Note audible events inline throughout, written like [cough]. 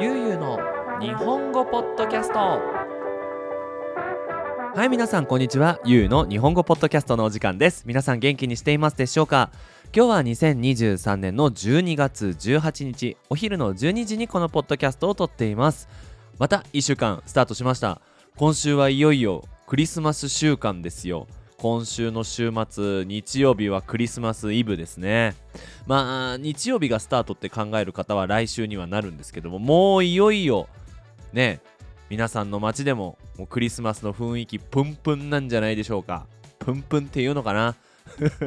ゆうゆうの日本語ポッドキャスト。はい皆さんこんにちは。ゆうの日本語ポッドキャストのお時間です。皆さん元気にしていますでしょうか？今日は2023年の12月18日お昼の12時にこのポッドキャストを撮っています。また1週間スタートしました。今週はいよいよクリスマス週間ですよ。今週の週末日曜日はクリスマスイブですね。まあ日曜日がスタートって考える方は来週にはなるんですけどももういよいよね皆さんの街でももうクリスマスの雰囲気プンプンなんじゃないでしょうか。プンプンっていうのかな？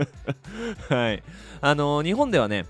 [laughs] はい。あのー、日本ではね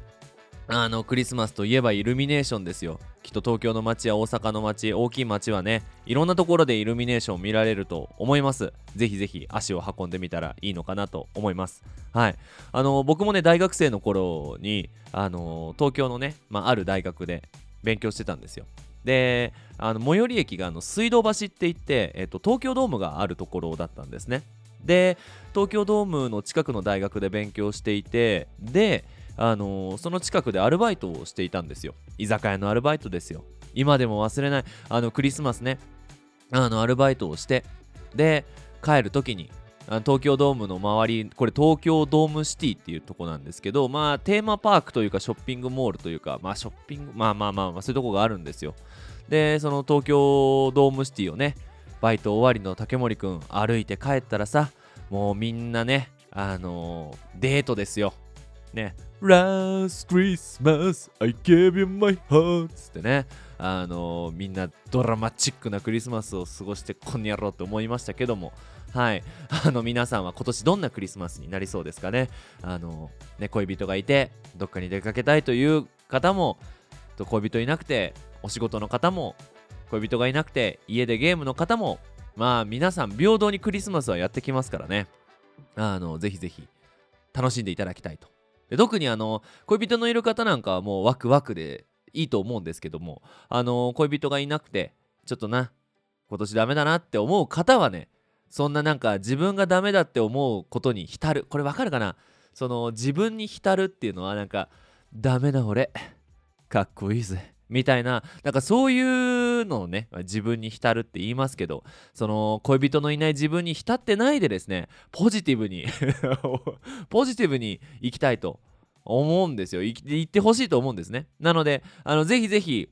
あのクリスマスといえばイルミネーションですよ。きっと東京の街や大阪の街大きい街はねいろんなところでイルミネーションを見られると思います。ぜひぜひ足を運んでみたらいいのかなと思います。はい。あの僕もね大学生の頃にあの東京のね、まあ、ある大学で勉強してたんですよ。であの最寄り駅があの水道橋って言って、えっと、東京ドームがあるところだったんですね。で東京ドームの近くの大学で勉強していてであのー、その近くでアルバイトをしていたんですよ。居酒屋のアルバイトですよ。今でも忘れない。あのクリスマスね。あのアルバイトをしてで帰る時に東京ドームの周りこれ東京ドームシティっていうとこなんですけどまあテーマパークというかショッピングモールというかまあショッピングまあまあまあ、まあ、そういうとこがあるんですよ。でその東京ドームシティをねバイト終わりの竹森くん歩いて帰ったらさもうみんなねあのー、デートですよ。ね。Last Christmas I gave you my heart. つってね。あのー、みんなドラマチックなクリスマスを過ごしてこんにゃろうと思いましたけども。はい。あの皆さんは今年どんなクリスマスになりそうですかね？あのー、ね恋人がいてどっかに出かけたいという方も恋人いなくてお仕事の方も恋人がいなくて家でゲームの方もまあ皆さん平等にクリスマスはやってきますからね。あのぜひぜひ楽しんでいただきたいと。で特にあの恋人のいる方なんかはもうワクワクでいいと思うんですけどもあの恋人がいなくてちょっとな今年ダメだなって思う方はねそんななんか自分がダメだって思うことに浸る。これわかるかな？その自分に浸るっていうのはなんかダメな俺かっこいいぜ。みたいななんかそういうのをね自分に浸るって言いますけどその恋人のいない自分に浸ってないでですねポジティブに [laughs] ポジティブに生きたいと思うんですよ。言ってほしいと思うんですね。なのであのぜひぜひ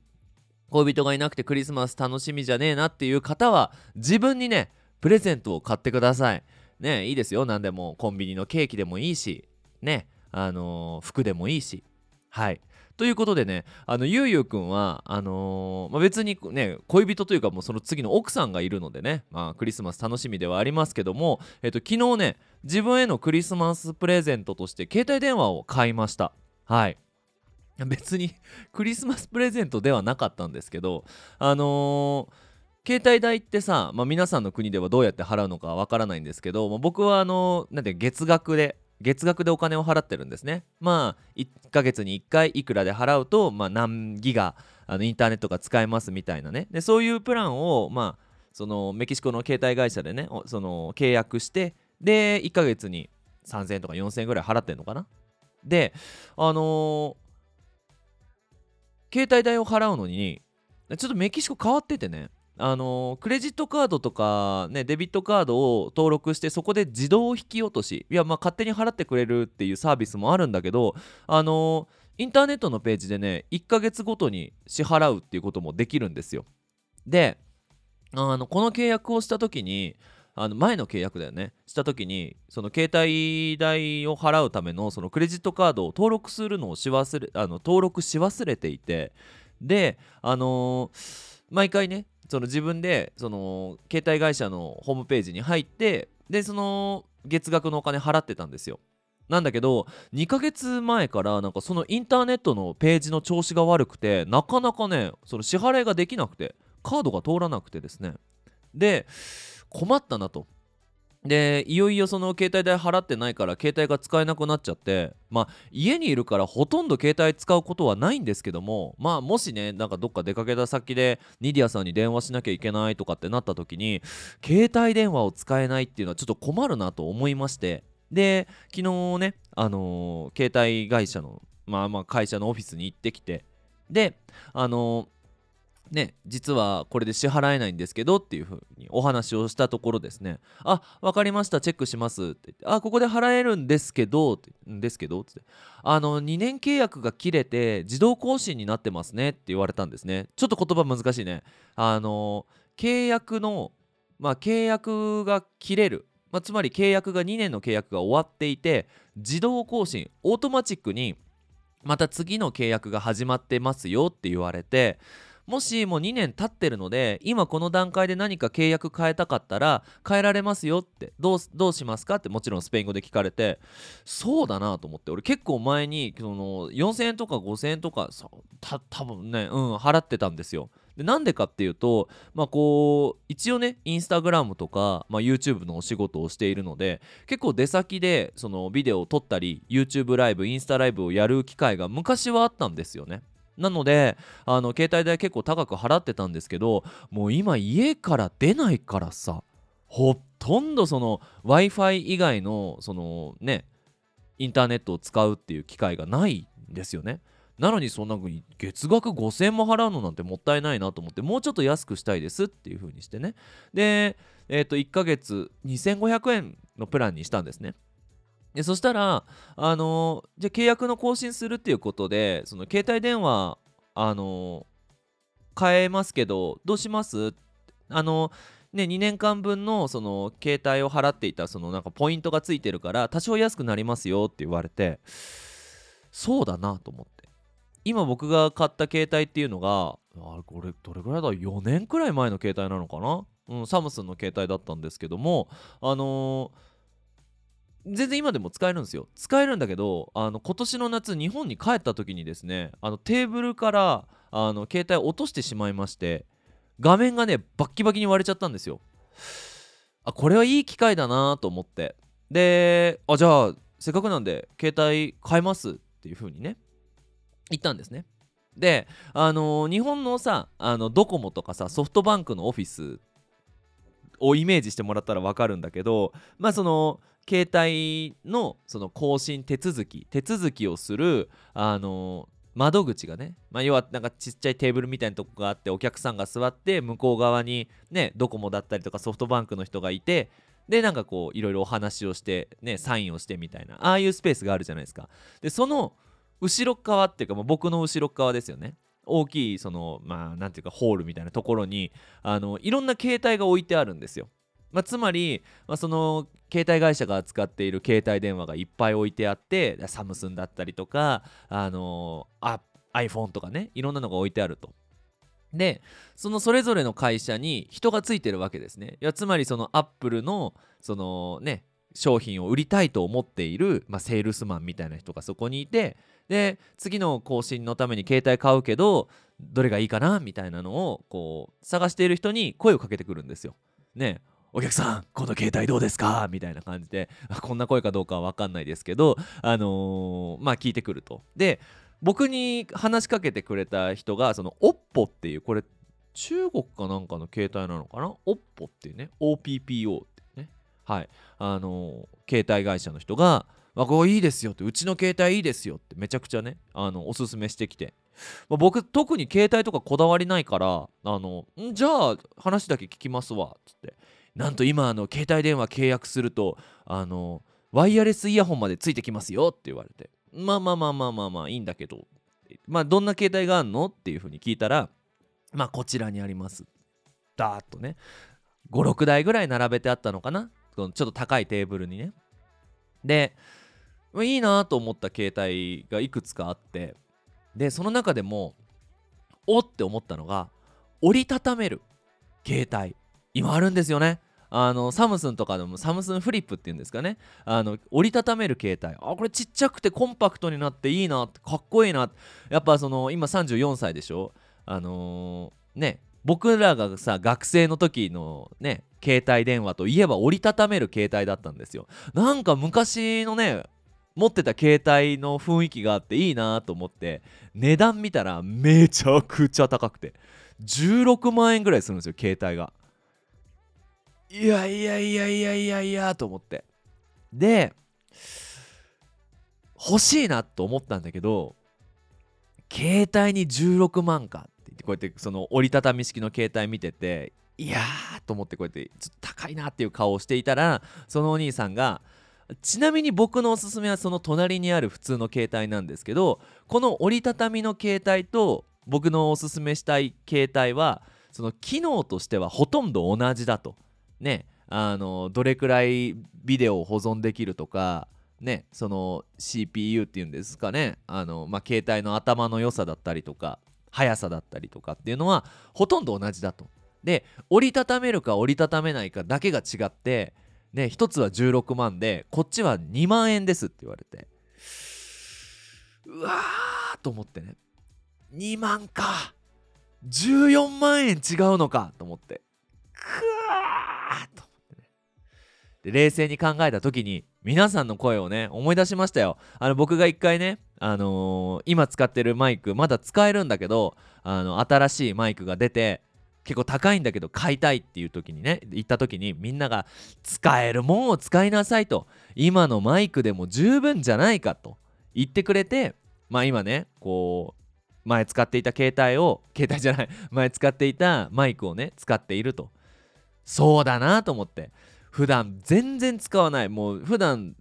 恋人がいなくてクリスマス楽しみじゃねえなっていう方は自分にねプレゼントを買ってください。ねいいですよ。何でもコンビニのケーキでもいいしねあのー、服でもいいし。はい。ということでねあのゆうゆうくんはあのー、まあ、別にね恋人というかもうその次の奥さんがいるのでね、まあ、クリスマス楽しみではありますけども、えっと、昨日ね自分へのクリスマスプレゼントとして携帯電話を買いました。はい。別に [laughs] クリスマスプレゼントではなかったんですけどあのー、携帯代ってさ、まあ、皆さんの国ではどうやって払うのかわからないんですけど、まあ、僕はあの、なんて月額で月額でお金を払ってるんですね。まあ1ヶ月に1回いくらで払うと、まあ、何ギガあのインターネットが使えますみたいなね。でそういうプランを、まあ、そのメキシコの携帯会社でねその契約してで1ヶ月に3000円とか4000円ぐらい払ってんのかな。であのー、携帯代を払うのにちょっとメキシコ変わっててね。あのクレジットカードとか、ね、デビットカードを登録してそこで自動引き落としいやまあ勝手に払ってくれるっていうサービスもあるんだけどあのインターネットのページでね1ヶ月ごとに支払うっていうこともできるんですよ。であのこの契約をした時にあの前の契約だよね。した時にその携帯代を払うためのそのクレジットカードを登録するのをし忘れあの登録し忘れていて。であのー、毎回ねその自分でその携帯会社のホームページに入ってでその月額のお金払ってたんですよ。なんだけど2ヶ月前からなんかそのインターネットのページの調子が悪くてなかなかねその支払いができなくてカードが通らなくてですね。で困ったなと。でいよいよその携帯代払ってないから携帯が使えなくなっちゃってまあ家にいるからほとんど携帯使うことはないんですけどもまあもしねなんかどっか出かけた先でニディアさんに電話しなきゃいけないとかってなった時に携帯電話を使えないっていうのはちょっと困るなと思いましてで昨日ねあのー、携帯会社のまあまあ会社のオフィスに行ってきてであのーね、実はこれで支払えないんですけどっていうふうにお話をしたところですね「あ分かりましたチェックします」って言って「あここで払えるんですけど」って「んですけど」って。あの2年契約が切れて自動更新になってますねって言われたんですね。ちょっと言葉難しいね。あの契約のまあ契約が切れる、まあ、つまり契約が2年の契約が終わっていて自動更新オートマチックにまた次の契約が始まってますよって言われてもしもう2年経ってるので今この段階で何か契約変えたかったら変えられますよってどうどうしますかってもちろんスペイン語で聞かれてそうだなと思って俺結構前にその4000円とか5000円とかた多分ねうん払ってたんですよ。でなんでかっていうとまあこう一応ねインスタグラムとか、まあ、YouTube のお仕事をしているので結構出先でそのビデオを撮ったり YouTube ライブインスタライブをやる機会が昔はあったんですよね。なのであの携帯代結構高く払ってたんですけどもう今家から出ないからさほとんどその w i f i 以外のそのねインターネットを使うっていう機会がないんですよね。なのにそんなに月額5000円も払うのなんてもったいないなと思ってもうちょっと安くしたいですっていう風にしてねでえっ、ー、と1ヶ月2500円のプランにしたんですねでそしたら、あのー、じゃ契約の更新するっていうことで、その携帯電話、あのー、変えますけど、どうします？あのー、ね、2年間分のその携帯を払っていたそのなんかポイントがついてるから多少安くなりますよって言われてそうだなと思って。今僕が買った携帯っていうのがあれこれどれぐらいだ？4年くらい前の携帯なのかな、うん、サムスンの携帯だったんですけどもあのー全然今でも使えるんですよ。使えるんだけどあの今年の夏日本に帰った時にですねあのテーブルからあの携帯を落としてしまいまして画面がねバッキバキに割れちゃったんですよ。あこれはいい機会だなと思って。であじゃあせっかくなんで携帯変えますっていう風にね言ったんですね。であのー、日本のさあのドコモとかさソフトバンクのオフィスをイメージしてもらったら分かるんだけどまあその携帯のその更新手続き手続きをするあの窓口がね、まあ、要はなんかちっちゃいテーブルみたいなとこがあってお客さんが座って向こう側にねドコモだったりとかソフトバンクの人がいてでなんかこういろいろお話をしてねサインをしてみたいなああいうスペースがあるじゃないですか。でその後ろ側っていうか、まあ、僕の後ろ側ですよね。大きいそのまあなんていうかホールみたいなところにあのいろんな携帯が置いてあるんですよ。まあ、つまり、まあ、その携帯会社が扱っている携帯電話がいっぱい置いてあってサムスンだったりとか、あのー、iPhone とかねいろんなのが置いてあると。でそのそれぞれの会社に人がついてるわけですね。いやつまりそのアップルのそのね商品を売りたいと思っている、まあ、セールスマンみたいな人がそこにいてで次の更新のために携帯買うけどどれがいいかなみたいなのをこう探している人に声をかけてくるんですよ。ねお客さん、この携帯どうですか？みたいな感じで、こんな声かどうかは分かんないですけど、あのー、まあ聞いてくると。で、僕に話しかけてくれた人が、その OPPO っていう、これ、中国かなんかの携帯なのかな ?OPPO っていうね、OPPO ってね、はい、あのー、携帯会社の人が、あ、これいいですよって、うちの携帯いいですよってめちゃくちゃね、あの、おすすめしてきて。まあ、僕、特に携帯とかこだわりないから、あの、じゃあ話だけ聞きますわっ、つって。なんと今あの携帯電話契約するとあのワイヤレスイヤホンまでついてきますよって言われてまあまあまあまあまあまあいいんだけどまあどんな携帯があるのっていうふうに聞いたらまあこちらにあります。ダーッとね56台ぐらい並べてあったのかな？ちょっと高いテーブルにね。でいいなと思った携帯がいくつかあってでその中でもおって思ったのが折りたためる携帯。今あるんですよね。あのサムスンとかでもサムスンフリップっていうんですかね。あの折りたためる携帯。あこれちっちゃくてコンパクトになっていいなかっこいいな。やっぱその今34歳でしょ。あのー、ね僕らがさ学生の時のね携帯電話といえば折りたためる携帯だったんですよ。なんか昔のね持ってた携帯の雰囲気があっていいなと思って値段見たらめちゃくちゃ高くて。16万円ぐらいするんですよ携帯が。いやいやいやいやいやいやと思って。で欲しいなと思ったんだけど携帯に16万かって言ってこうやってその折りたたみ式の携帯見てていやーと思ってこうやってちょっと高いなっていう顔をしていたらそのお兄さんがちなみに僕のおすすめはその隣にある普通の携帯なんですけどこの折りたたみの携帯と僕のおすすめしたい携帯はその機能としてはほとんど同じだと。ねあのどれくらいビデオを保存できるとかねその CPU っていうんですかねあの、まあ、携帯の頭の良さだったりとか速さだったりとかっていうのはほとんど同じだと。で折りたためるか折りたためないかだけが違ってね1つは16万でこっちは2万円ですって言われて。うわーと思ってね。2万か。14万円違うのかと思って。くわーと思ってね。で冷静に考えた時に皆さんの声をね思い出しましたよ。あの僕が一回ねあのー、今使ってるマイクまだ使えるんだけどあの新しいマイクが出て結構高いんだけど買いたいっていう時にね行った時にみんなが使えるもんを使いなさいと今のマイクでも十分じゃないかと言ってくれてまあ今ねこう前使っていた携帯を携帯じゃない前使っていたマイクをね使っていると。そうだなと思って。普段全然使わない。もう普段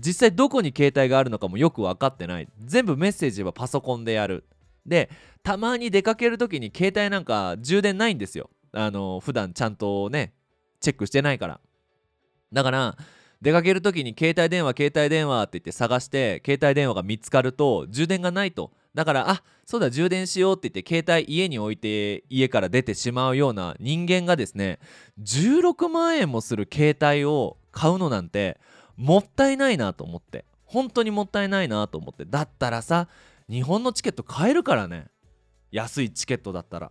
実際どこに携帯があるのかもよく分かってない。全部メッセージはパソコンでやる。でたまに出かける時に携帯なんか充電ないんですよ。あの普段ちゃんとねチェックしてないから。だから出かける時に携帯電話携帯電話って言って探して携帯電話が見つかると充電がないと。だからあそうだ充電しようって言って携帯家に置いて家から出てしまうような人間がですね16万円もする携帯を買うのなんてもったいないなと思って。本当にもったいないなと思って。だったらさ日本のチケット買えるからね。安いチケットだったら。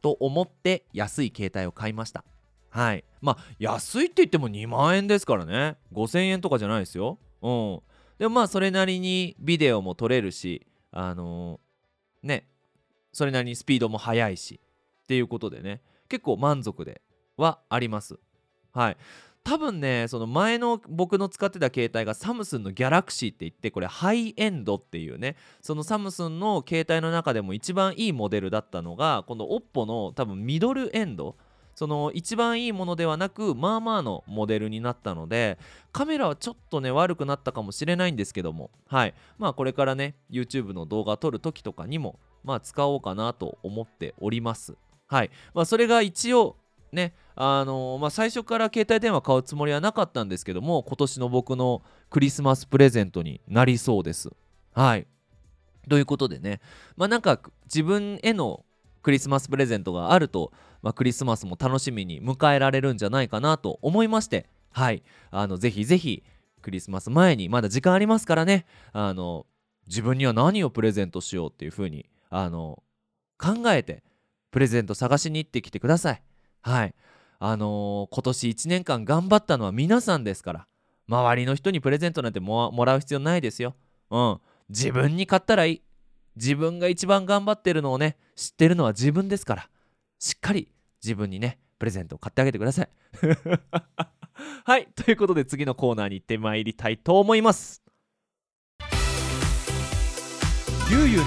と思って安い携帯を買いました。はい。まあ安いって言っても2万円ですからね。5000円とかじゃないですよ。うん。でもまあそれなりにビデオも撮れるしあのー、ねそれなりにスピードも速いしっていうことでね結構満足ではあります。はい。多分ねその前の僕の使ってた携帯がサムスンのギャラクシーって言ってこれハイエンドっていうねそのサムスンの携帯の中でも一番いいモデルだったのがこの OPPO の多分ミドルエンドその一番いいものではなくまあまあのモデルになったのでカメラはちょっとね悪くなったかもしれないんですけども。はい。まあこれからね YouTube の動画撮る時とかにもまあ使おうかなと思っております。はい。まあそれが一応ねあのー、まあ、最初から携帯電話買うつもりはなかったんですけども今年の僕のクリスマスプレゼントになりそうです。はい。ということでね。まあなんか自分へのクリスマスプレゼントがあると、まあ、クリスマスも楽しみに迎えられるんじゃないかなと思いましてはい。あのぜひぜひクリスマス前にまだ時間ありますからね。あの自分には何をプレゼントしようっていう風にあの考えてプレゼント探しに行ってきてください。はい。あのー、今年1年間頑張ったのは皆さんですから周りの人にプレゼントなんてもらう必要ないですよ。うん。自分に買ったらいい。自分が一番頑張ってるのをね知ってるのは自分ですからしっかり自分にねプレゼントを買ってあげてください。[laughs] はいということで次のコーナーに行ってまいりたいと思います。ゆうゆうの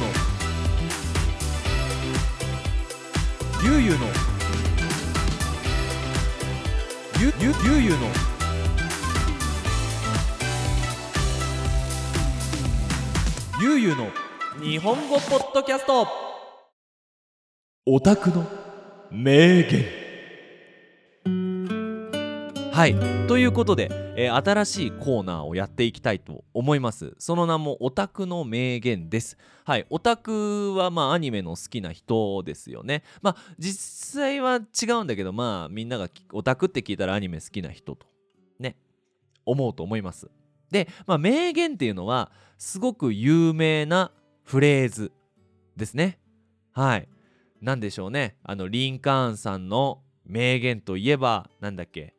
ゆうゆうのゆゆゆうゆうのゆうゆうの日本語ポッドキャスト。オタクの名言。はい。ということで、えー、新しいコーナーをやっていきたいと思います。その名もオタクの名言です。はい。オタクはまあアニメの好きな人ですよね。まあ実際は違うんだけどまあみんながオタクって聞いたらアニメ好きな人とね。思うと思います。で、まあ、名言っていうのはすごく有名なフレーズですねはい何でしょうねあのリンカーンさんの名言といえば何だっけ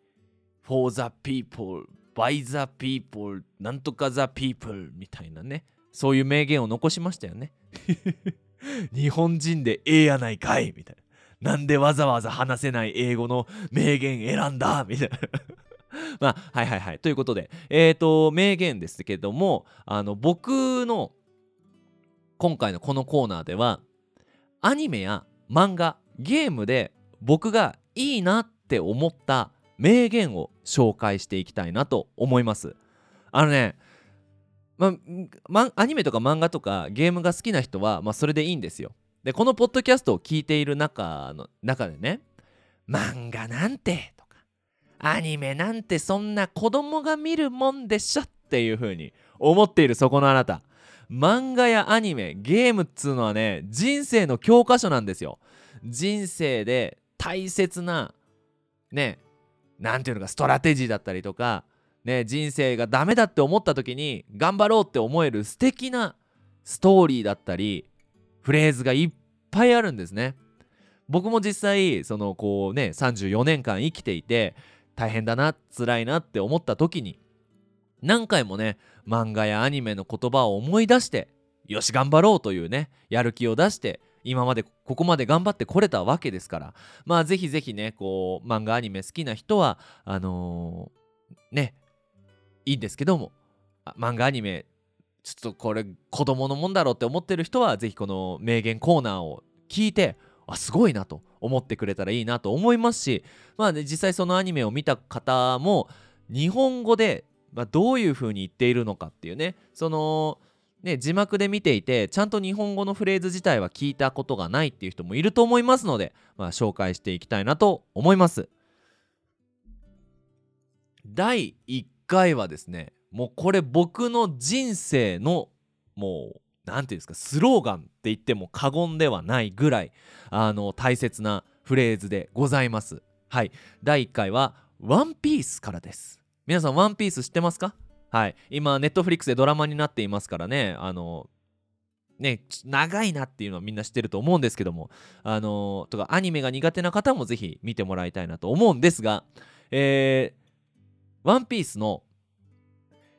？For the people, by the people, なんとか the people みたいなね、そういう名言を残しましたよね。[laughs] 日本人でええやないかいみたいな。なんでわざわざ話せない英語の名言選んだみたいな。[laughs] まあ、はいはいはい。ということで、えっ、ー、と、名言ですけども、あの、僕の今回のこのコーナーでは、アニメや漫画ゲームで僕がいいなって思った名言を紹介していきたいなと思います。あのねままアニメとか漫画とかゲームが好きな人は、まあ、それでいいんですよ。でこのポッドキャストを聞いている中の中でね漫画なんてとかアニメなんてそんな子供が見るもんでしょっていう風に思っているそこのあなた。漫画やアニメゲームっつうのはね人生の教科書なんですよ。人生で大切なね何ていうのかストラテジーだったりとかね人生がダメだって思った時に頑張ろうって思える素敵なストーリーだったりフレーズがいっぱいあるんですね。僕も実際そのこうね34年間生きていて大変だな辛いなって思った時に何回もね漫画やアニメの言葉を思い出してよし頑張ろうというねやる気を出して今までここまで頑張ってこれたわけですから。まあぜひぜひねこう漫画アニメ好きな人はあのー、ねいいんですけども漫画アニメちょっとこれ子供のもんだろうって思ってる人はぜひこの名言コーナーを聞いてあすごいなと思ってくれたらいいなと思いますしまあね実際そのアニメを見た方も日本語で、まあ、どういう風に言っているのかっていうね。そのね字幕で見ていてちゃんと日本語のフレーズ自体は聞いたことがないっていう人もいると思いますので、まあ、紹介していきたいなと思います。第1回はですねもうこれ僕の人生のもう何て言うんですかスローガンって言っても過言ではないぐらいあの大切なフレーズでございます。はい。第1回はワンピースからです。皆さんワンピース知ってますか？はい。今ネットフリックスでドラマになっていますからね。あのね長いなっていうのはみんな知ってると思うんですけども。あのとかアニメが苦手な方もぜひ見てもらいたいなと思うんですがえー、ワンピースの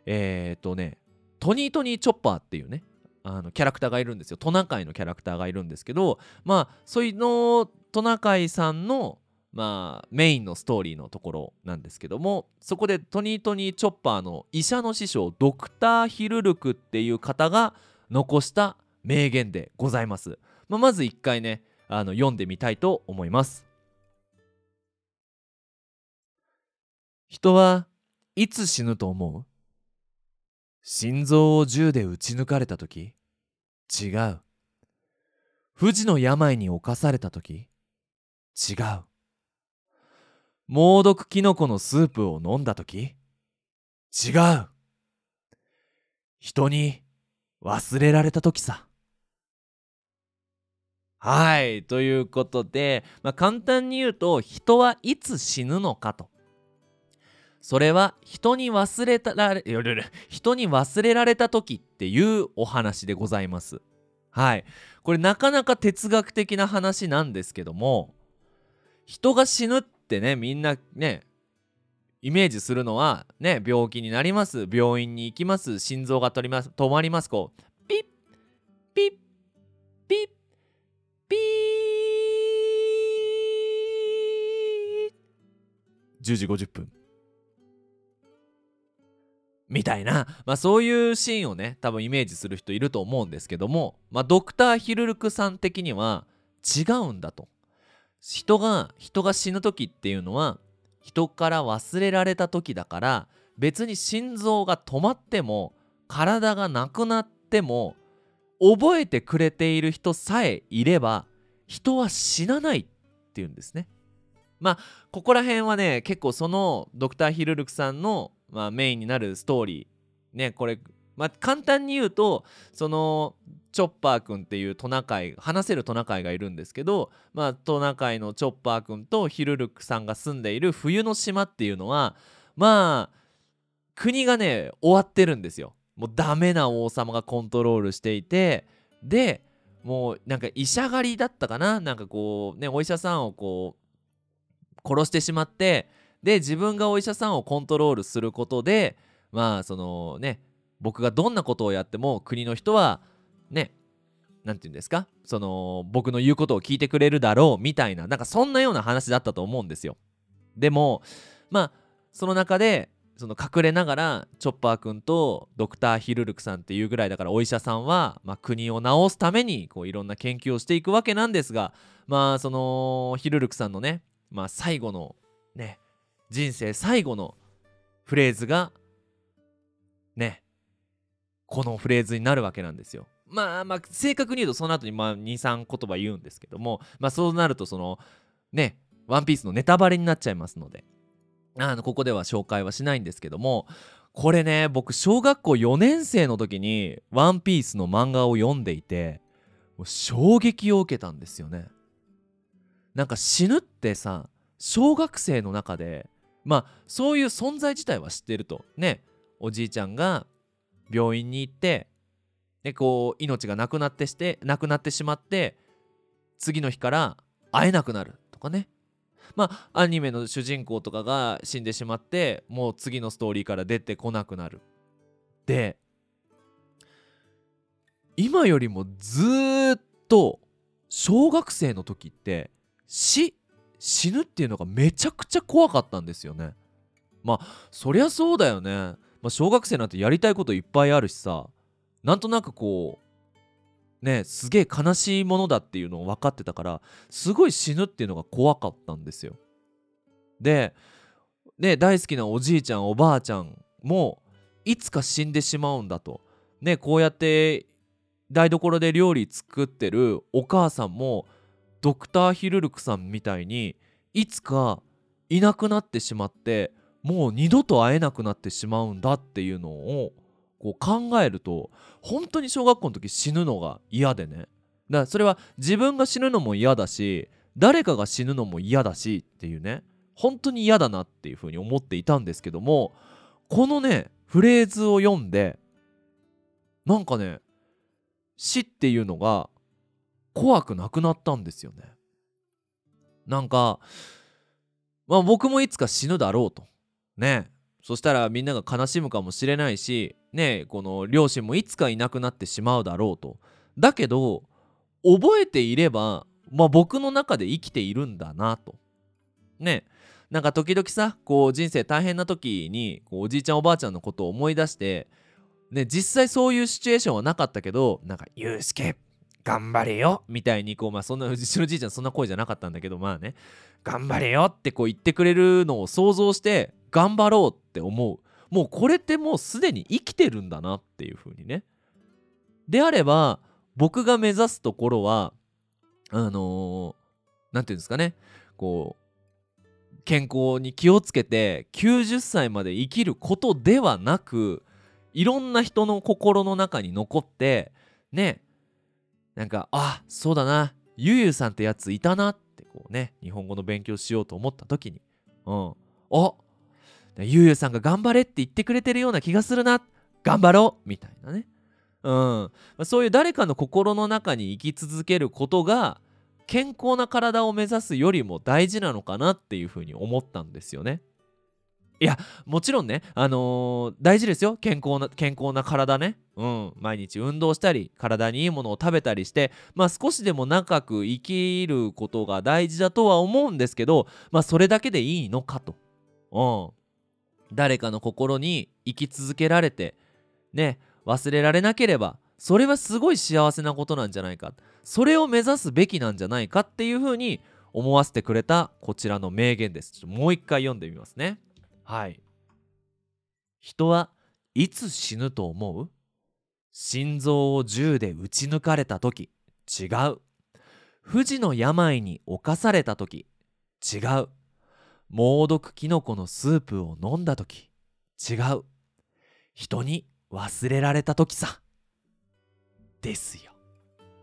えっ、とねトニートニーチョッパーっていうねあのキャラクターがいるんですよ。トナカイのキャラクターがいるんですけどまあそういうのトナカイさんのまあメインのストーリーのところなんですけどもそこでトニートニーチョッパーの医者の師匠ドクター・ヒルルクっていう方が残した名言でございます、まあ、まず一回ねあの読んでみたいと思います。人はいつ死ぬと思う？心臓を銃で撃ち抜かれた時？違う。不治の病に侵された時？違う。猛毒キノコのスープを飲んだ時？違う。人に忘れられた時さ。はい。ということで、まあ、簡単に言うと、人はいつ死ぬのかとそれは人に忘れたられ人に忘れられた時っていうお話でございますはいこれなかなか哲学的な話なんですけども人が死ぬっってねみんなねイメージするのはね病気になります病院に行きます心臓が止ります止まりますこうピッピッピッピー10時50分。みたいな、まあ、そういうシーンをね多分イメージする人いると思うんですけども、まあ、ドクター・ヒルルクさん的には違うんだと。人が人が死ぬ時っていうのは人から忘れられた時だから別に心臓が止まっても体がなくなっても覚えてくれている人さえいれば人は死なないっていうんですね。まあここら辺はね結構そのドクター・ヒルルクさんのまあ、メインになるストーリーねこれ、まあ、簡単に言うとそのチョッパーくんっていうトナカイ話せるトナカイがいるんですけど、まあ、トナカイのチョッパーくんとヒルルクさんが住んでいる冬の島っていうのはまあ国がね終わってるんですよ。もうダメな王様がコントロールしていてでもうなんか医者狩りだったかな？なんかこうねお医者さんをこう殺してしまってで自分がお医者さんをコントロールすることでまあそのね僕がどんなことをやっても国の人はね何て言うんですか？その僕の言うことを聞いてくれるだろうみたいななんかそんなような話だったと思うんですよ。でもまあその中でその隠れながらチョッパーくんとドクター・ヒルルクさんっていうぐらいだからお医者さんは、まあ、国を治すためにこういろんな研究をしていくわけなんですがまあそのヒルルクさんのね、まあ、最後のね人生最後のフレーズがねこのフレーズになるわけなんですよ。まあまあ正確に言うとその後にまあ23言葉言うんですけどもまあそうなるとそのねワンピースのネタバレになっちゃいますのであのここでは紹介はしないんですけどもこれね僕小学校4年生の時に「ワンピースの漫画を読んでいてもう衝撃を受けたんですよね。なんか死ぬってさ小学生の中でまあそういう存在自体は知ってるとねおじいちゃんが病院に行ってでこう命がなくなってしてなくなってしまって次の日から会えなくなるとかね。まあアニメの主人公とかが死んでしまってもう次のストーリーから出てこなくなる。で今よりもずっと小学生の時って死死ぬっていうのがめちゃくちゃ怖かったんですよね。まあそりゃそうだよね、まあ、小学生なんてやりたいこといっぱいあるしさなんとなくこうねすげえ悲しいものだっていうのを分かってたからすごい死ぬっていうのが怖かったんですよ。でね大好きなおじいちゃんおばあちゃんもいつか死んでしまうんだと。ねこうやって台所で料理作ってるお母さんもドクター・ヒルルクさんみたいにいつかいなくなってしまってもう二度と会えなくなってしまうんだっていうのをこう考えると本当に小学校の時死ぬのが嫌でね。だからそれは自分が死ぬのも嫌だし誰かが死ぬのも嫌だしっていうね本当に嫌だなっていうふうに思っていたんですけどもこのねフレーズを読んでなんかね死っていうのが怖くなくなったんですよね。なんかまあ僕もいつか死ぬだろうと。ね。そしたらみんなが悲しむかもしれないしねこの両親もいつかいなくなってしまうだろうと。だけど覚えていればまあ僕の中で生きているんだなと。ね。なんか時々さこう人生大変な時にこうおじいちゃんおばあちゃんのことを思い出してね実際そういうシチュエーションはなかったけどなんか「ゆうすけ頑張れよ」みたいにこうまあそんなうちのじいちゃんそんな声じゃなかったんだけどまあね「頑張れよ」ってこう言ってくれるのを想像して頑張ろうって思う。もうこれってもうすでに生きてるんだなっていう風にね。であれば僕が目指すところはあの何、ー、て言うんですかね。こう健康に気をつけて90歳まで生きることではなくいろんな人の心の中に残ってね。なんかあそうだな。ゆゆさんってやついたなってこうね日本語の勉強しようと思った時に。うん。あゆうゆうさんが頑張れって言ってくれてるような気がするな。頑張ろう。みたいなね。うん。そういう誰かの心の中に生き続けることが健康な体を目指すよりも大事なのかなっていうふうに思ったんですよね。いやもちろんねあのー、大事ですよ。健康な健康な体ね。うん。毎日運動したり体にいいものを食べたりしてまあ少しでも長く生きることが大事だとは思うんですけどまあそれだけでいいのかと。うん。誰かの心に生き続けられてね忘れられなければそれはすごい幸せなことなんじゃないか。それを目指すべきなんじゃないかっていうふうに思わせてくれたこちらの名言です。ちょっともう一回読んでみますね。はい。人はいつ死ぬと思う？心臓を銃で撃ち抜かれた時違う。不治の病に侵された時違う猛毒キノコのスープを飲んだ時。違う。人に忘れられた時さ。ですよ。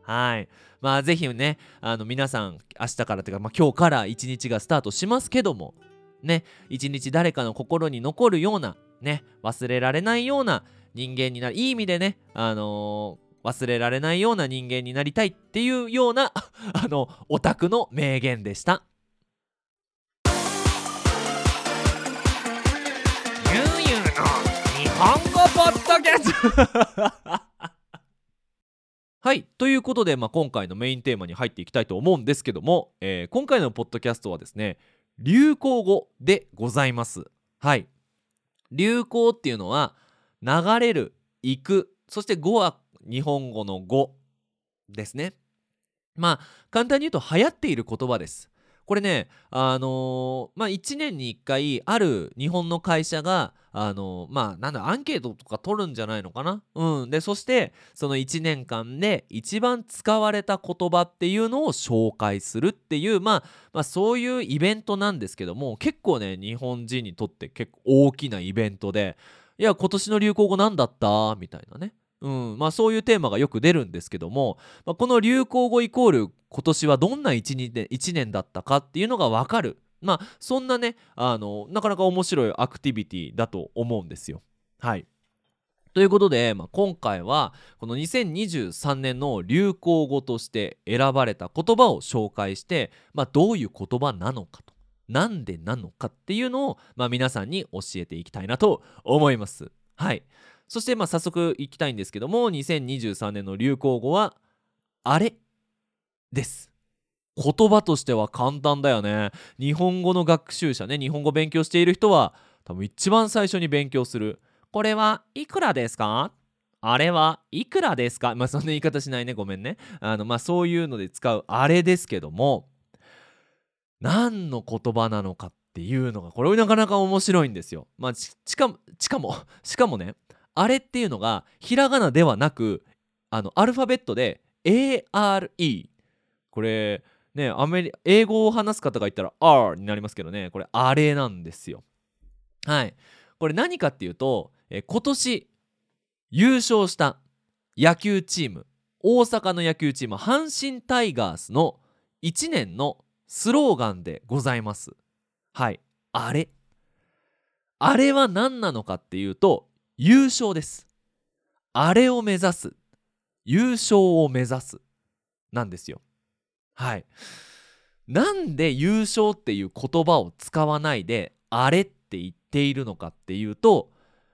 はい。まあぜひねあの皆さん明日からというか、まあ、今日から一日がスタートしますけどもね一日誰かの心に残るようなね忘れられないような人間になるいい意味でねあのー、忘れられないような人間になりたいっていうような [laughs] あのオタクの名言でした。本語ポッドキャスト。はいということで、まあ、今回のメインテーマに入っていきたいと思うんですけども、えー、今回のポッドキャストはですね流行語でございます。はい。流行っていうのは流れる行くそして語は日本語の語ですね。まあ簡単に言うと流行っている言葉です。これねあのー、まあ1年に1回ある日本の会社があのー、まあなんだアンケートとか取るんじゃないのかな？うん。でそしてその1年間で一番使われた言葉っていうのを紹介するっていう、まあ、まあそういうイベントなんですけども結構ね日本人にとって結構大きなイベントでいや今年の流行語何だった？みたいなね。うんまあ、そういうテーマがよく出るんですけども、まあ、この流行語イコール今年はどんな 1, 年 ,1 年だったかっていうのが分かるまあそんなねあのなかなか面白いアクティビティだと思うんですよ。はいということで、まあ、今回はこの2023年の流行語として選ばれた言葉を紹介して、まあ、どういう言葉なのかとなんでなのかっていうのを、まあ、皆さんに教えていきたいなと思います。はい。そしてまあ早速いきたいんですけども2023年の流行語はあれ？です。言葉としては簡単だよね。日本語の学習者ね日本語勉強している人は多分一番最初に勉強する。これはいくらですか？あれはいくらですか？まあそんな言い方しないね。ごめんね。あのまあそういうので使うあれですけども何の言葉なのかっていうのがこれなかなか面白いんですよ。まあしかもしかも [laughs] しかもねあれっていうのがひらがなではなくあのアルファベットで ARE これねアメリ英語を話す方が言ったら R になりますけどね。これあれなんですよ。はい。これ何かっていうと、え今年優勝した野球チーム大阪の野球チーム阪神タイガースの1年のスローガンでございます。はい。あれ。あれは何なのかっていうと優勝です。あれを目指す。優勝を目指すなんですよ。はい。なんで優勝っていう言葉を使わないであれって言っているのかっていうと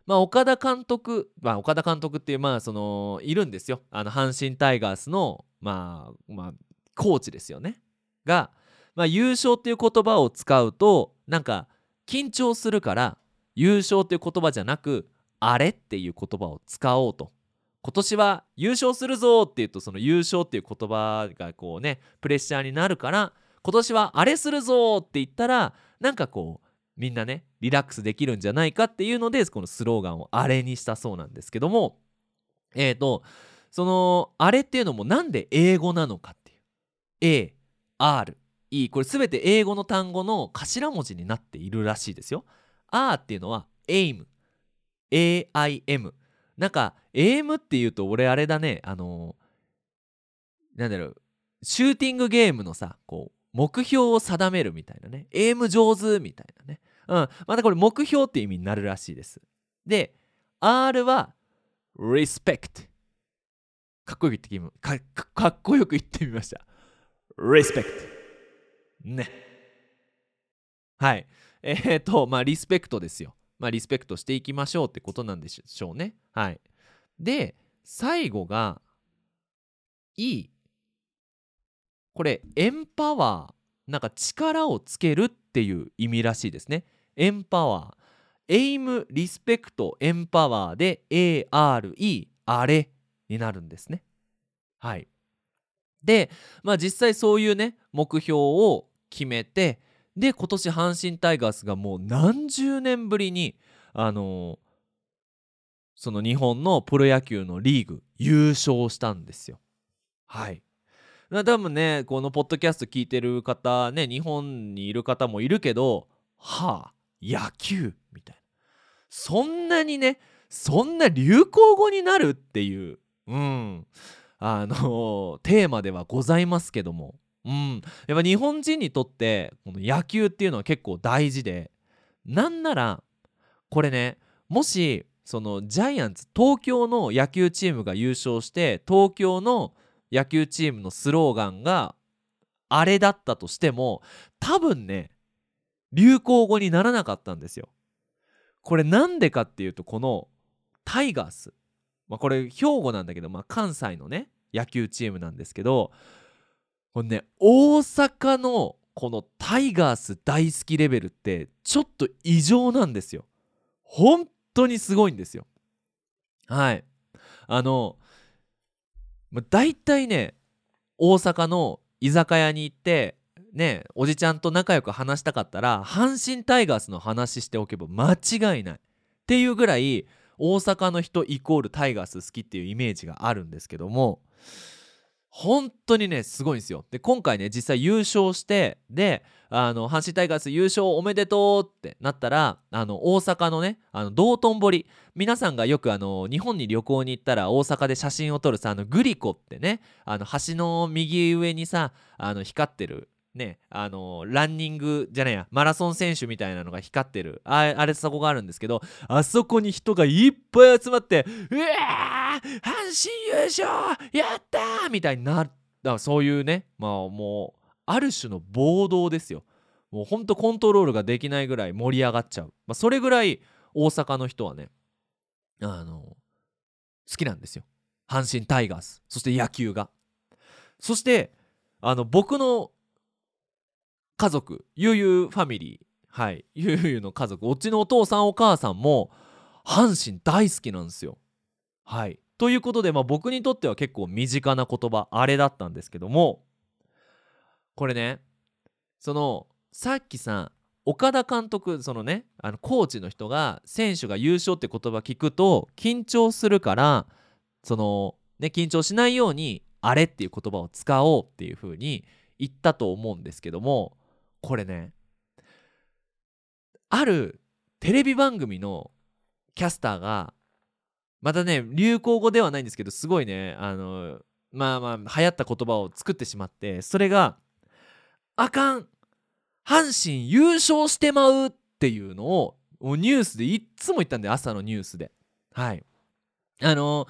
まあ岡田監督まあ岡田監督っていうまあそのいるんですよ。あの阪神タイガースのまあまあコーチですよね。が、まあ、優勝っていう言葉を使うとなんか緊張するから優勝っていう言葉じゃなくあれっていう言葉を使おうと。今年は優勝するぞっていうとその優勝っていう言葉がこうねプレッシャーになるから今年はあれするぞって言ったらなんかこうみんなねリラックスできるんじゃないかっていうのでこのスローガンをあれにしたそうなんですけどもえっ、ー、とそのあれっていうのもなんで英語なのかっていう。A R E これ全て英語の単語の頭文字になっているらしいですよ。R っていうのは aim AIM なんか AIM っていうと俺あれだね。あのー、なんだろう。シューティングゲームのさこう目標を定めるみたいなね。AIM 上手みたいなね。うん。またこれ目標って意味になるらしいです。で R は respect かっこよく言ってみかかっこよく言ってみました。respect ねはいえー、とまあリスペクトですよまあ、リスペクトしていきましょうってことなんでしょうね。はい。で、最後が、いこれ、エンパワー。なんか力をつけるっていう意味らしいですね。Empower。Aim、Respect、Empower で ARE、あれになるんですね。はい。で、まあ実際そういうね、目標を決めて、で今年阪神タイガースがもう何十年ぶりにあの、その日本のプロ野球のリーグ優勝したんですよ。はい。多分ねこのポッドキャスト聞いてる方ね日本にいる方もいるけどはあ野球みたいな。そんなにねそんな流行語になるっていううんあの、テーマではございますけども。うん、やっぱ日本人にとってこの野球っていうのは結構大事でなんならこれねもしそのジャイアンツ東京の野球チームが優勝して東京の野球チームのスローガンがあれだったとしても多分ね流行語にならなかったんですよ。これなんでかっていうとこのタイガース、まあ、これ兵庫なんだけど、まあ、関西のね野球チームなんですけどこれね大阪のこのタイガース大好きレベルってちょっと異常なんですよ。本当にすごいんですよ。はい。あの大体ね大阪の居酒屋に行ってねおじちゃんと仲良く話したかったら阪神タイガースの話しておけば間違いない。っていうぐらい大阪の人イコールタイガース好きっていうイメージがあるんですけども本当にねすごいんですよ。で今回ね実際優勝してであの阪神タイガース優勝おめでとうってなったらあの大阪のねあの道頓堀。皆さんがよくあの日本に旅行に行ったら大阪で写真を撮るさあのグリコってねあの橋の右上にさあの光ってるねあのランニングじゃないやマラソン選手みたいなのが光ってる。ああれそこがあるんですけどあそこに人がいっぱい集まって「うわー阪神優勝やったー!」みたいになったそういうねまあもうある種の暴動ですよ。もうほんとコントロールができないぐらい盛り上がっちゃう、まあ、それぐらい大阪の人はねあの好きなんですよ。阪神タイガース。そして野球が。そしてあの僕の家族ゆうゆファミリー。はい。[laughs] ゆゆの家族。うちのお父さんお母さんも阪神大好きなんですよ。はい。ということで、まあ、僕にとっては結構身近な言葉あれだったんですけどもこれねそのさっきさ岡田監督そのねあのコーチの人が選手が優勝って言葉聞くと緊張するからそのね緊張しないようにあれっていう言葉を使おうっていう風に言ったと思うんですけどもこれねあるテレビ番組のキャスターがまたね流行語ではないんですけどすごいねあのまあまあ流行った言葉を作ってしまってそれが「あかん阪神優勝してまう」っていうのをニュースでいっつも言ったんで朝のニュースで。はい。あの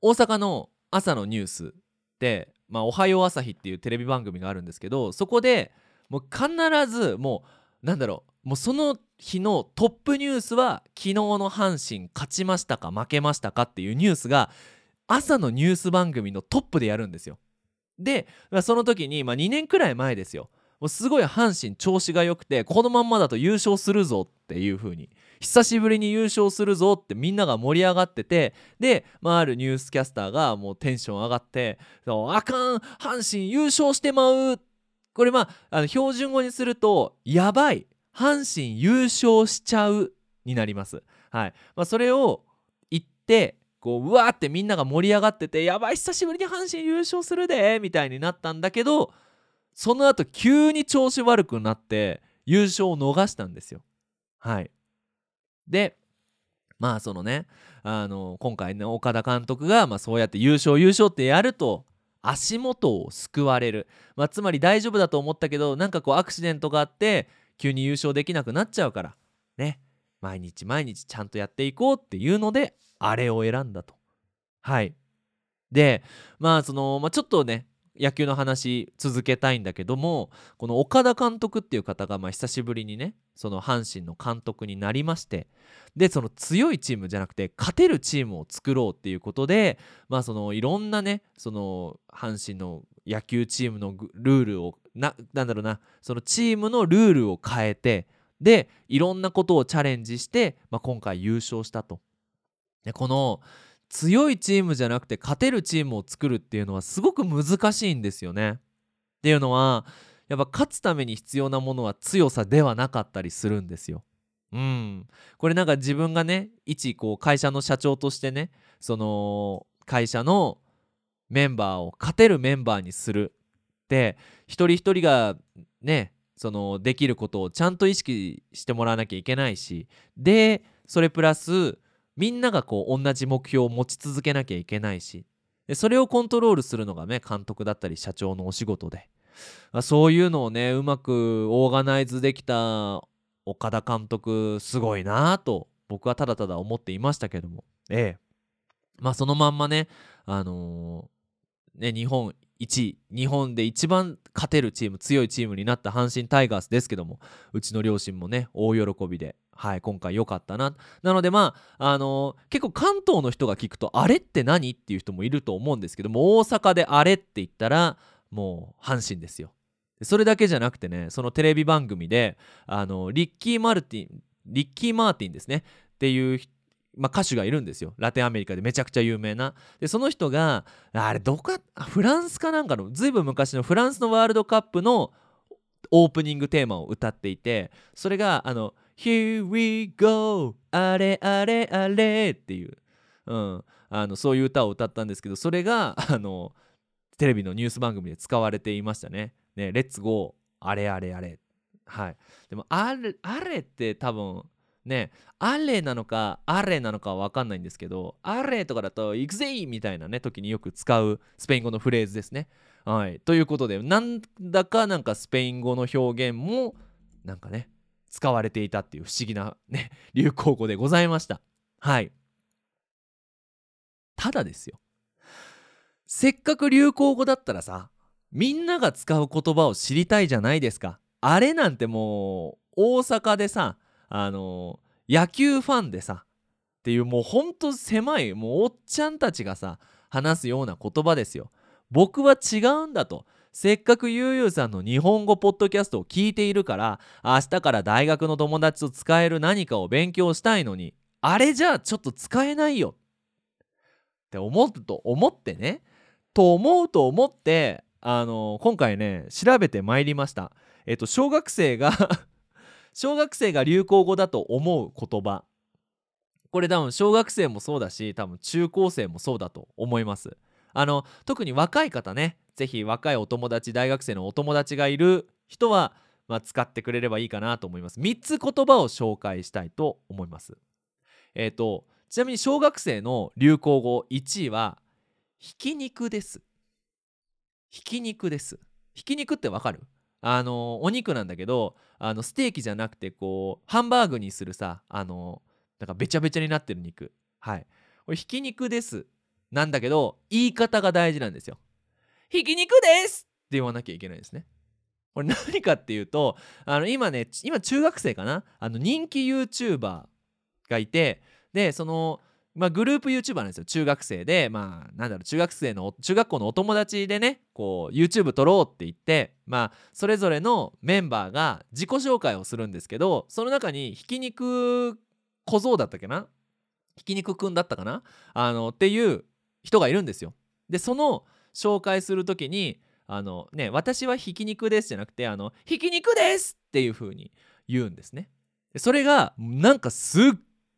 大阪の朝のニュースで「まあ、おはよう朝日」っていうテレビ番組があるんですけどそこでもう必ずもうなんだろうもうその日のトップニュースは昨日の阪神勝ちましたか負けましたかっていうニュースが朝のニュース番組のトップでやるんですよ。でその時に、まあ、2年くらい前ですよもうすごい阪神調子が良くてこのまんまだと優勝するぞっていう風に久しぶりに優勝するぞってみんなが盛り上がっててで、まあ、あるニュースキャスターがもうテンション上がって「あかん阪神優勝してまう!」っこれまああの標準語にすると「やばい阪神優勝しちゃう」になります。はいまあ、それを言ってこううわーってみんなが盛り上がってて「やばい久しぶりに阪神優勝するで」みたいになったんだけどその後急に調子悪くなって優勝を逃したんですよ。はいでまあそのねあの今回の岡田監督が、まあ、そうやって優勝優勝ってやると足元を救われる、まあ、つまり大丈夫だと思ったけどなんかこうアクシデントがあって急に優勝できなくなっちゃうから。ね。毎日毎日ちゃんとやっていこうっていうのであれを選んだと。はい。でまあその、まあ、ちょっとね野球の話続けたいんだけどもこの岡田監督っていう方がまあ久しぶりにねその阪神の監督になりましてでその強いチームじゃなくて勝てるチームを作ろうっていうことでまあそのいろんなねその阪神の野球チームのルールをななんだろうなそのチームのルールを変えてでいろんなことをチャレンジして、まあ、今回優勝したと。でこの強いチームじゃなくて勝てるチームを作るっていうのはすごく難しいんですよね。っていうのはやっぱ勝つために必要なものは強さではなかったりするんですよ。うん、これなんか自分がね一こう会社の社長としてねその会社のメンバーを勝てるメンバーにするって一人一人がねそのできることをちゃんと意識してもらわなきゃいけないしでそれプラスみんながこう同じ目標を持ち続けなきゃいけないしでそれをコントロールするのがね監督だったり社長のお仕事で、あ、そういうのをねうまくオーガナイズできた岡田監督すごいなと僕はただただ思っていましたけども。ええ。まあそのまんまねあの、ね日本1日本で一番勝てるチーム強いチームになった阪神タイガースですけどもうちの両親もね大喜びではい今回良かったな。なのでまああのー、結構関東の人が聞くとあれって何っていう人もいると思うんですけども大阪であれって言ったらもう阪神ですよ。それだけじゃなくてねそのテレビ番組であのリッキー・マルティンリッキー・マーティンですねっていう人まあ、歌手がいるんですよラテンアメリカでめちゃくちゃ有名なでその人があれどこかフランスかなんかのずいぶん昔のフランスのワールドカップのオープニングテーマを歌っていてそれがあの「Here we go あれあれあれ」っていう、うん、あのそういう歌を歌ったんですけどそれがあのテレビのニュース番組で使われていましたね。ね、レッツゴーあれあれあれ。はい。でもあれあれって多分ねあれなのかあれなのかは分かんないんですけどあれとかだと行くぜいみたいなね時によく使うスペイン語のフレーズですね。はい、ということでなんだかなんかスペイン語の表現もなんかね使われていたっていう不思議なね [laughs] 流行語でございました。はい。ただですよ。せっかく流行語だったらさみんなが使う言葉を知りたいじゃないですか。あれなんてもう大阪でさあの野球ファンでさっていうもうほんと狭いもうおっちゃんたちがさ話すような言葉ですよ。僕は違うんだと。せっかくゆうゆうさんの日本語ポッドキャストを聞いているから明日から大学の友達と使える何かを勉強したいのにあれじゃあちょっと使えないよって思うと思ってねと思うと思ってあの今回ね調べてまいりましたえっと小学生が小学生が流行語だと思う言葉。これ多分小学生もそうだし多分中高生もそうだと思います。あの特に若い方ね。是非若いお友達大学生のお友達がいる人は、まあ、使ってくれればいいかなと思います。3つ言葉を紹介したいと思います。えっ、ー、とちなみに小学生の流行語1位はひき肉です。ひき肉です。ひき肉ってわかる？あのお肉なんだけどあのステーキじゃなくてこうハンバーグにするさあのなんかべちゃべちゃになってる肉。はい。これひき肉です。なんだけど言い方が大事なんですよ。ひき肉ですって言わなきゃいけないですね。これ何かっていうとあの今ね今中学生かな？あの人気 YouTuber がいてでそのまあ、グループ YouTuber なんですよ中学生でまあなんだろう中学生の中学校のお友達でねこう YouTube 撮ろうって言ってまあそれぞれのメンバーが自己紹介をするんですけどその中にひき肉小僧だったっけな？ひき肉くんだったかな？あのっていう人がいるんですよ。でその紹介する時にあのね私はひき肉ですじゃなくてあのひき肉ですっていう風に言うんですね。それがなんかすっ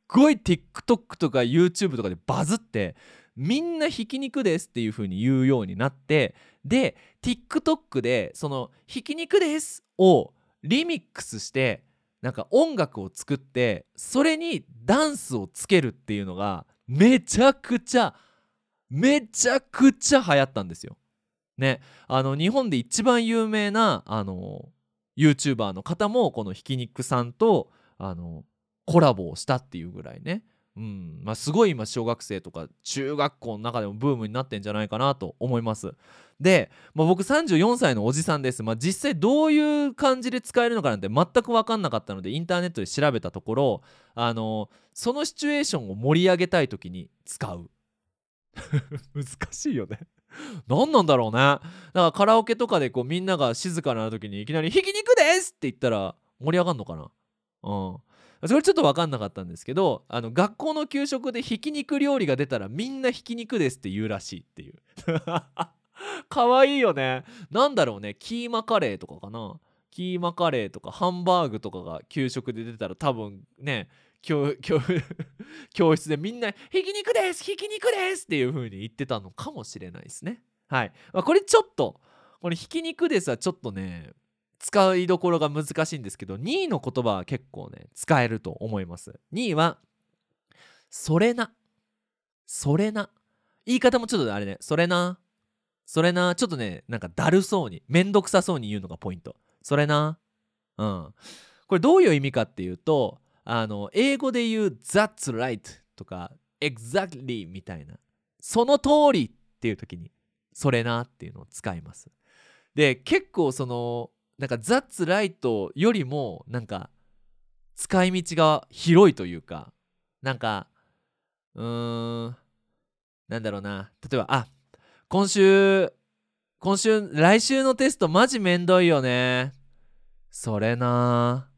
ごい TikTok とか YouTube とかでバズってみんなひき肉ですっていう風に言うようになってで TikTok でそのひき肉ですをリミックスしてなんか音楽を作ってそれにダンスをつけるっていうのがめちゃくちゃめちゃくちゃ流行ったんですよ。ねあの日本で一番有名なあの YouTuber の方もこのひき肉さんとあのコラボをしたっていうぐらいね、うん。まあ、すごい今小学生とか中学校の中でもブームになってんじゃないかなと思います。で、まあ、僕34歳のおじさんです、まあ、実際どういう感じで使えるのかなんて全く分かんなかったのでインターネットで調べたところあのそのシチュエーションを盛り上げたい時に使う。[laughs] 難しいよね。何なんだろうね。だからカラオケとかでこうみんなが静かな時にいきなり「ひき肉です!」って言ったら盛り上がるのかな。うんそれちょっと分かんなかったんですけどあの学校の給食でひき肉料理が出たらみんなひき肉ですって言うらしいっていう。[laughs] かわいいよね。なんだろうね。キーマカレーとかかな。キーマカレーとかハンバーグとかが給食で出たら多分ね [laughs] 教教教室でみんな「ひき肉です!ひき肉です!」っていう風に言ってたのかもしれないですね。はい、まあ、これちょっとこれひき肉ですはちょっとね使いどころが難しいんですけど2位の言葉は結構ね使えると思います。2位はそれな。それな。言い方もちょっとあれね。それな。それな。ちょっとねなんかだるそうにめんどくさそうに言うのがポイント。それな。うん。これどういう意味かっていうとあの英語で言う That's right とか Exactly みたいな。その通りっていう時にそれなっていうのを使います。で結構そのなんかザッツライトよりもなんか使い道が広いというかなんかうーんなんだろうな。例えばあ今週今週来週のテストマジめんどいよね。それな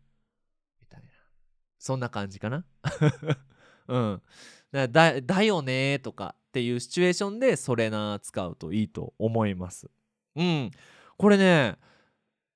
みたいな。そんな感じかな。[laughs] うん。だだだよねとかっていうシチュエーションでそれな使うといいと思います。うん。これね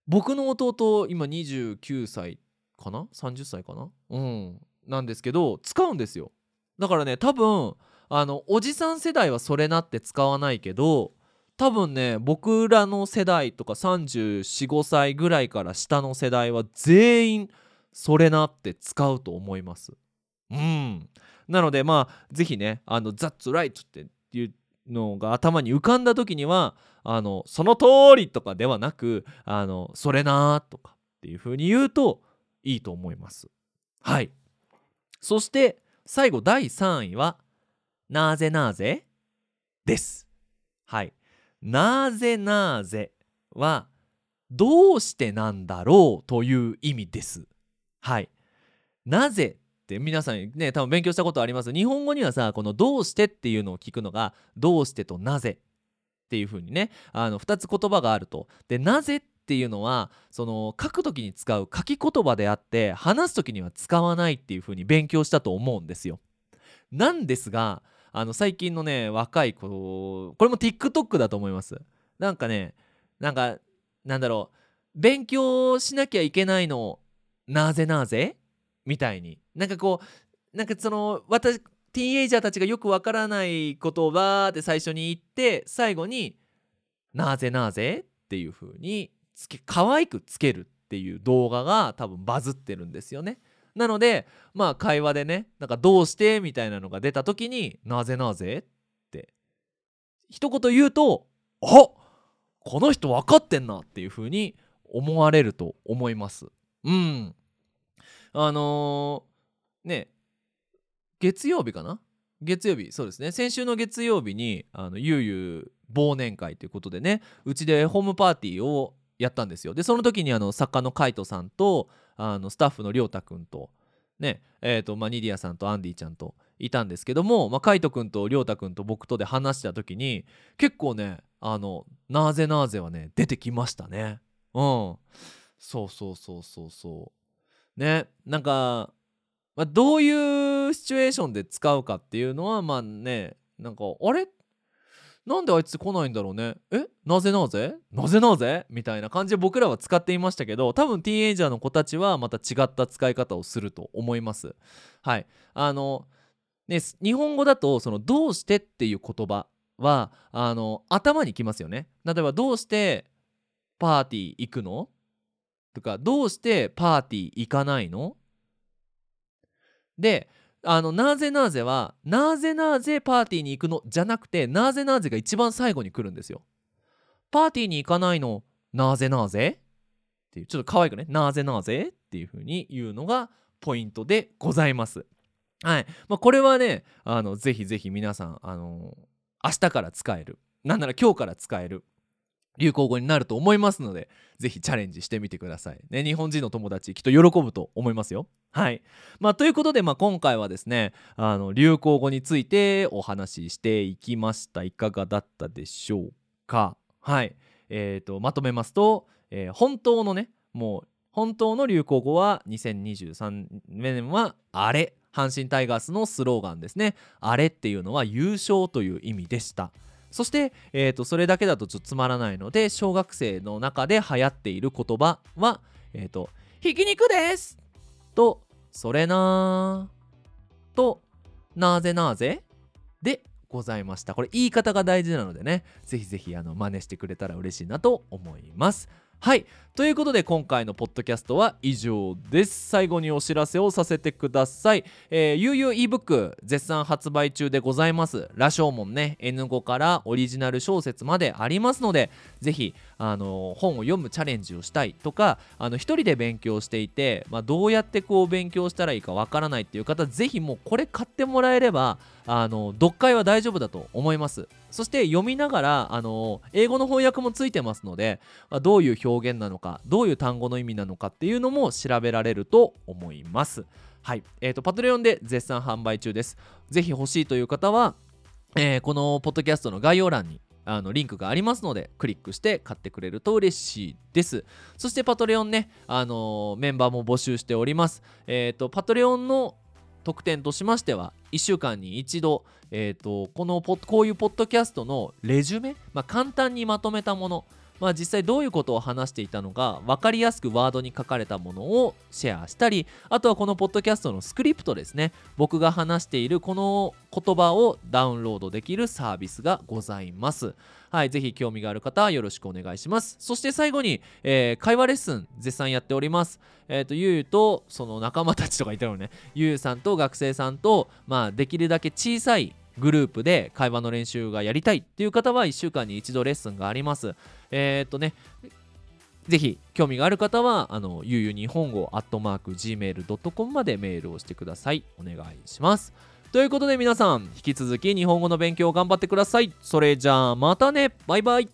僕の弟今29歳かな？30歳かな？うん。なんですけど使うんですよ。だからね多分あのおじさん世代はそれなって使わないけど多分ね僕らの世代とか345歳ぐらいから下の世代は全員それなって使うと思います。うん。なのでまあ是非ねあの「That's right」っていうのが頭に浮かんだ時にはあのその通りとかではなくあのそれなとかっていう風に言うといいと思います。はい。そして最後第3位はなぜなぜです。はい。なぜなぜはどうしてなんだろうという意味です。はい。なぜって皆さんね多分勉強したことあります日本語にはさこの「どうして」っていうのを聞くのが「どうして」と「なぜ」っていう風にねあの2つ言葉があると。で「なぜ」っていうのはその書く時に使う書き言葉であって話す時には使わないっていう風に勉強したと思うんですよ。なんですがあの最近のね若い子これも TikTok だと思います。なんかねなんかなんだろう勉強しなきゃいけないのなぜなぜみたいになんかこうなんかその私ティーンエイジャーたちがよくわからないことをバーって最初に言って最後に「なぜなぜ?」っていう風につけ可愛くつけるっていう動画が多分バズってるんですよね。なのでまあ会話でねなんか「どうして?」みたいなのが出た時に「なぜなぜ?」って一言言うと「あこの人分かってんな」っていう風に思われると思います。うんあのー、ね月曜日かな？月曜日そうですね。先週の月曜日にあのゆうゆう忘年会ということでねうちでホームパーティーをやったんですよ。でその時にあの作家のカイトさんとあのスタッフのりょうたくんとねえーとまあ、ニディアさんとアンディちゃんといたんですけども、まあ、カイトくんとりょうたくんと僕とで話した時に結構ねあのなぜなぜはね出てきましたね。うん。そうそうそうそうそう。ね。なんか、まあ、どういうシチュエーションで使うかっていうのはまあねなんかあれ？なんであいつ来ないんだろうね。え？なぜなぜ？なぜなぜ？みたいな感じで僕らは使っていましたけど多分ティーンエイジャーの子たちはまた違った使い方をすると思います。はい。あのね日本語だとその「どうして」っていう言葉はあの頭にきますよね。例えば「どうしてパーティー行くの?」とかどうしてパーティー行かないの？であのなぜなぜはなぜなぜパーティーに行くのじゃなくてなぜなぜが一番最後に来るんですよ。パーティーに行かないのなぜなぜ？っていうちょっと可愛くね？なぜなぜっていう風に言うのがポイントでございます。はい。まあ、これはねあのぜひぜひ皆さんあの明日から使えるなんなら今日から使える流行語になると思いますので、ぜひチャレンジしてみてください。ね、日本人の友達きっと喜ぶと思いますよ。はい。まあ、ということで、まあ、今回はですね、あの、流行語についてお話ししていきました。いかがだったでしょうかはい。えー、と、まとめますと、えー、本当のね、もう、本当の流行語は2023年はあれ。阪神タイガースのスローガンですね。あれっていうのは優勝という意味でした。そして、えーと、それだけだとちょっとつまらないので小学生の中で流行っている言葉は「えーと、ひき肉です!」と「それなー」と「なぜなぜ?」でございましたこれ言い方が大事なのでねぜひぜひあの真似してくれたら嬉しいなと思いますはい。ということで今回のポッドキャストは以上です。最後にお知らせをさせてください、えー、悠々 ebook 絶賛発売中でございます。羅生門ね。N5 からオリジナル小説までありますのでぜひあの本を読むチャレンジをしたいとかあの一人で勉強していて、まあ、どうやってこう勉強したらいいかわからないっていう方ぜひもうこれ買ってもらえればあの読解は大丈夫だと思います。そして読みながらあの英語の翻訳もついてますのでどういう表現なのかどういう単語の意味なのかっていうのも調べられると思います。はい。えーと、パトレオンで絶賛販売中です。ぜひ欲しいという方は、えー、このポッドキャストの概要欄にあのリンクがありますのでクリックして買ってくれると嬉しいです。そしてパトレオンね、あのー、メンバーも募集しております。えっ、ー、とパトレオンの特典としましては1週間に一度、えーと、このポこういうポッドキャストのレジュメ、まあ、簡単にまとめたものまあ、実際どういうことを話していたのか分かりやすくワードに書かれたものをシェアしたりあとはこのポッドキャストのスクリプトですね。僕が話しているこの言葉をダウンロードできるサービスがございます。はいぜひ興味がある方はよろしくお願いします。そして最後に、えー、会話レッスン絶賛やっております。えっ、ー、とゆうとその仲間たちとかいたのね。ゆうさんと学生さんとまあできるだけ小さいグループで会話の練習がやりたいっていう方は1週間に一度レッスンがあります。えー、っとね、ぜひ興味がある方は、あの、ゆうゆう日本語、アットマーク、gmail.com までメールをしてください。お願いします。ということで皆さん、引き続き日本語の勉強を頑張ってください。それじゃあまたねバイバイ